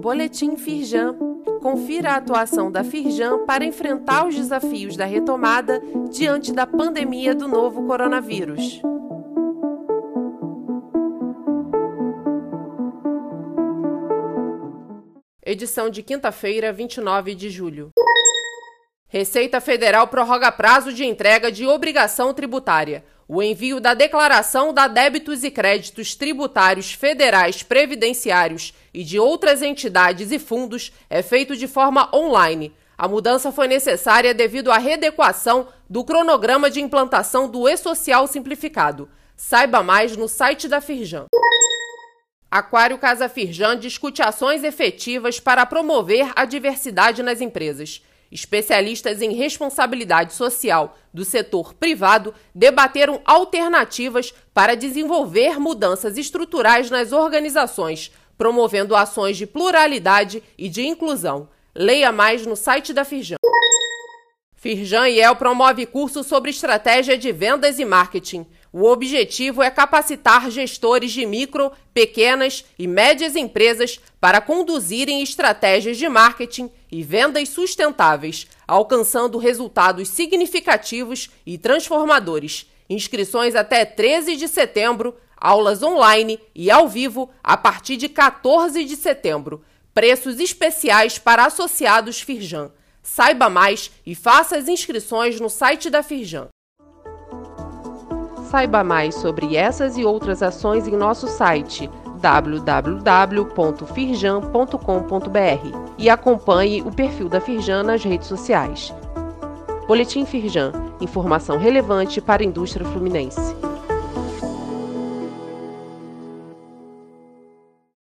Boletim Firjan. Confira a atuação da Firjan para enfrentar os desafios da retomada diante da pandemia do novo coronavírus. Edição de quinta-feira, 29 de julho. Receita Federal prorroga prazo de entrega de obrigação tributária. O envio da declaração da débitos e créditos tributários federais previdenciários e de outras entidades e fundos é feito de forma online. A mudança foi necessária devido à readequação do cronograma de implantação do E-Social simplificado. Saiba mais no site da Firjan. Aquário Casa Firjan discute ações efetivas para promover a diversidade nas empresas. Especialistas em responsabilidade social do setor privado debateram alternativas para desenvolver mudanças estruturais nas organizações, promovendo ações de pluralidade e de inclusão. Leia mais no site da Firjan. Firjan El promove curso sobre estratégia de vendas e marketing. O objetivo é capacitar gestores de micro, pequenas e médias empresas para conduzirem estratégias de marketing e vendas sustentáveis, alcançando resultados significativos e transformadores. Inscrições até 13 de setembro, aulas online e ao vivo a partir de 14 de setembro. Preços especiais para associados Firjan. Saiba mais e faça as inscrições no site da Firjan. Saiba mais sobre essas e outras ações em nosso site www.firjan.com.br e acompanhe o perfil da Firjan nas redes sociais. Boletim Firjan, informação relevante para a indústria fluminense.